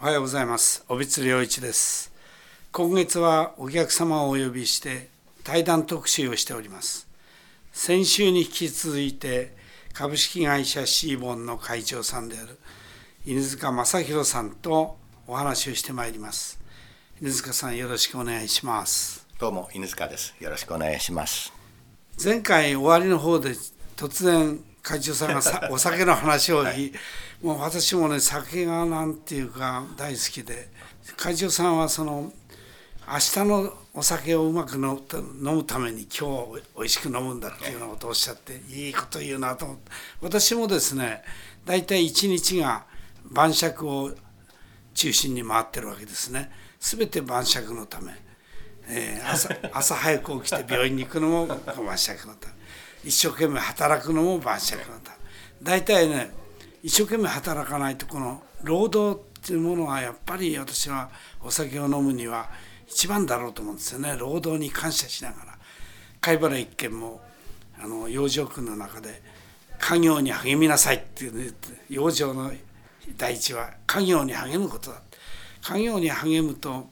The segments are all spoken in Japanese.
おはようございます。小光良一です。今月はお客様をお呼びして対談特集をしております。先週に引き続いて株式会社シーボンの会長さんである犬塚正弘さんとお話をしてまいります。犬塚さんよろしくお願いします。どうも犬塚です。よろしくお願いします。前回終わりの方で突然会長さんがさ お酒の話を、はい、もう私もね酒がなんていうか大好きで会長さんはその明日のお酒をうまく飲むために今日美味しく飲むんだっていうようなことをおっしゃっていいこと言うなと思って私もですね大体一日が晩酌を中心に回ってるわけですね。全て晩酌のため、えー、朝朝早く起きて病院に行くのも晩酌のため一生懸命働くのも晩酌のため大体ね一生懸命働かないとこの労働っていうものはやっぱり私はお酒を飲むには一番だろうと思うんですよね。労働に感謝しながら。貝原一軒もあの養生区の中で家業に励みなさいっていうね養生の第一は家業に励むことだ。家業に励むと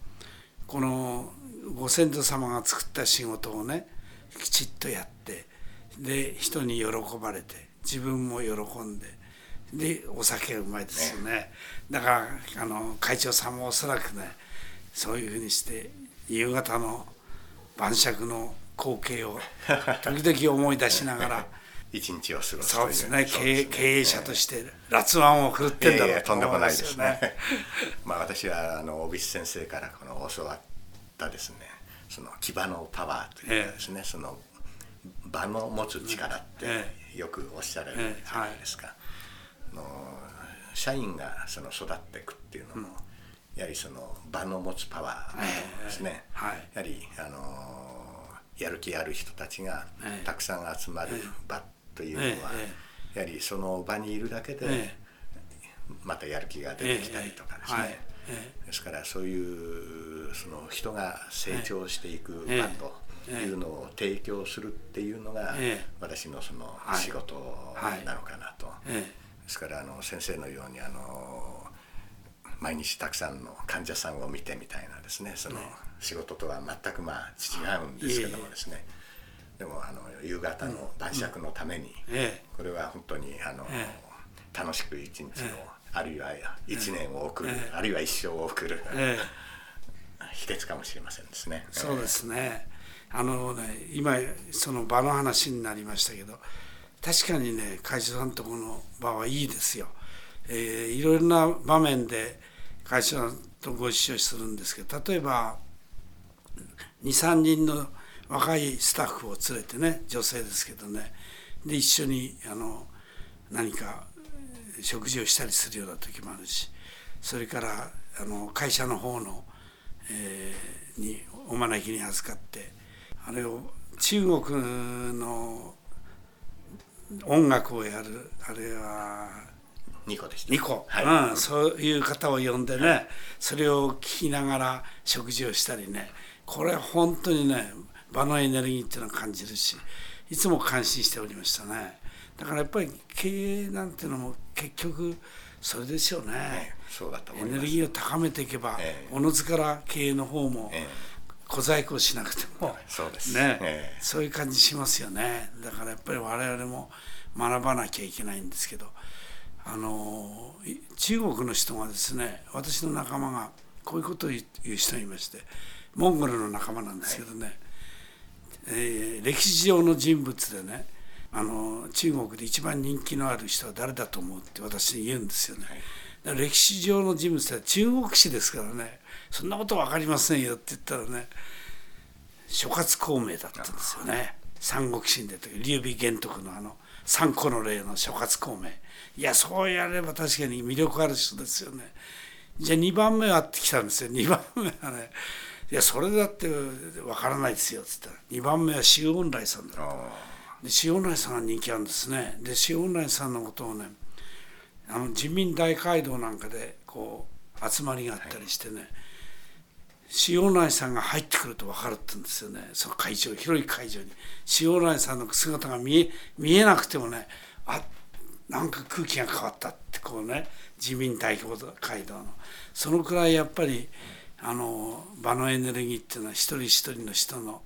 このご先祖様が作った仕事をねきちっとやってで人に喜ばれて自分も喜んででお酒がうまいですよね、ね、だからあの会長さんもおそらくねそういうふうにして夕方の晩酌の光景を 時々思い出しながら一日を過ごすそうですね。経営者として辣腕を振るってんだろうとんでもないですね。まあ私はあの小渕先生からこの教わったですねその牙のパワーというかですね、え。その場の持つ力ってよくおっしゃられるじゃないですか。の社員がその育っていくっていうのも、やはりその場の持つパワーですね、はい、やはりあのやる気ある人たちがたくさん集まる場というのは、やはりその場にいるだけでまたやる気が出てきたりとかですね、ですからそういうその人が成長していく場というのを提供するっていうのが私のその仕事なのかなと。ですからあの先生のようにあの毎日たくさんの患者さんを見てみたいなですねその仕事とは全くまあ違うんですけどもですね。でもあの夕方の晩酌のためにこれは本当にあの楽しく一日をあるいは一年を送るあるいは一生を送る 秘訣かもしれませんですね。そうですねあのね今その場の話になりましたけど確かにね会社さんとこの場はいいですよ。えー、いろいろな場面で会社さんとご一緒するんですけど例えば23人の若いスタッフを連れてね女性ですけどねで一緒にあの何か食事をしたりするような時もあるしそれからあの会社の方の、えー、にお招きに預かってあれを中国の音楽をやるあれはニコでした。ニコ、はい、うん、そういう方を呼んでね、はい、それを聞きながら食事をしたりね。これ本当にね場のエネルギーっていうのを感じるしいつも感心しておりましたね。だからやっぱり経営なんていうのも結局それですよね、ええ、そうだとエネルギーを高めていけば、え、おのずから経営の方も、小細工をしなくても。そうです。ね、えー、そういう感じしますよね。だからやっぱり我々も学ばなきゃいけないんですけど。あの中国の人がですね私の仲間がこういうことを言う人がいましてモンゴルの仲間なんですけどね、はい、えー、歴史上の人物でねあの中国で一番人気のある人は誰だと思うって私に言うんですよね。歴史上の人物って中国史ですからね。そんなこと分かりませんよって言ったらね諸葛孔明だったんですよね。三国志に出て劉備玄徳のあの三個の例の諸葛孔明。いやそうやれば確かに魅力ある人ですよね。じゃあ2番目はってきたんですよ。2番目はねいやそれだって分からないですよっつったら2番目は周恩来さんだで周恩来さんが人気あるんですね。で周恩来さんのことをねあの人民大会堂なんかでこう集まりがあったりしてね、はい塩内さんが入ってくると分かるって言うんですよね。その会場広い会場に。塩内さんの姿が見え見えなくてもねあなんか空気が変わったってこうね自民大会堂の。そのくらいやっぱりあの場のエネルギーっていうのは一人一人の人の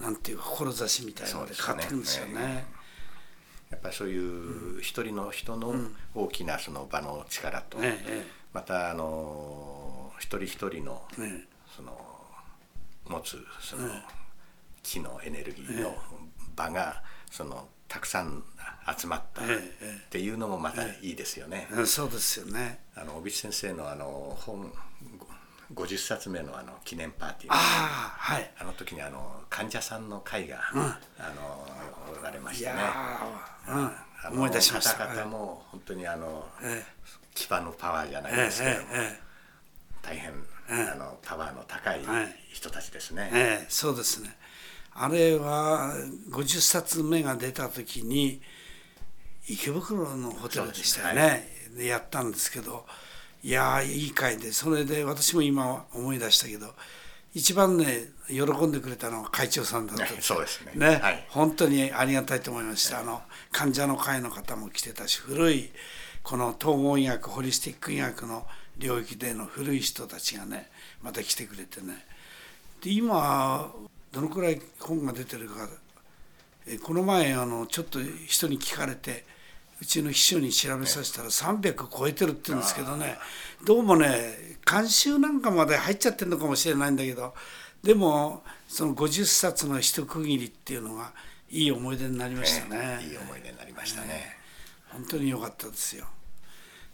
なんていうか志みたいなので変わってくるんですよね。やっぱりそういう一人の人の大きなその場の力と、またあの一人一人のその持つその気のエネルギーの場がそのたくさん集まったっていうのもまたいいですよね。そうですよね。あの小渕先生のあの本50冊目のあの記念パーティー。あ,、はい、あの時にあの患者さんの会が、うん、あのおられましてね。うん、思い出しました。方々も本当にあの、ええ、牙のパワーじゃないですけども、え、大変、あのパワーの高い人たちですね。ええそうですね。あれは50冊目が出た時に池袋のホテルでしたよね、で、ね、やったんですけどいやいい会でそれで私も今思い出したけど一番ね喜んでくれたのは会長さんだったそうですね。ね、はい、本当にありがたいと思いました、あの患者の会の方も来てたし古いこの統合医学ホリスティック医学の領域での古い人たちがねまた来てくれてね。で今どのくらい本が出てるかえこの前あのちょっと人に聞かれてうちの秘書に調べさせたら300超えてるって言うんですけどねどうもね監修なんかまで入っちゃってるのかもしれないんだけどでもその50冊の一区切りっていうのがいい思い出になりましたね。いい思い出になりましたね。本当に良かったですよ。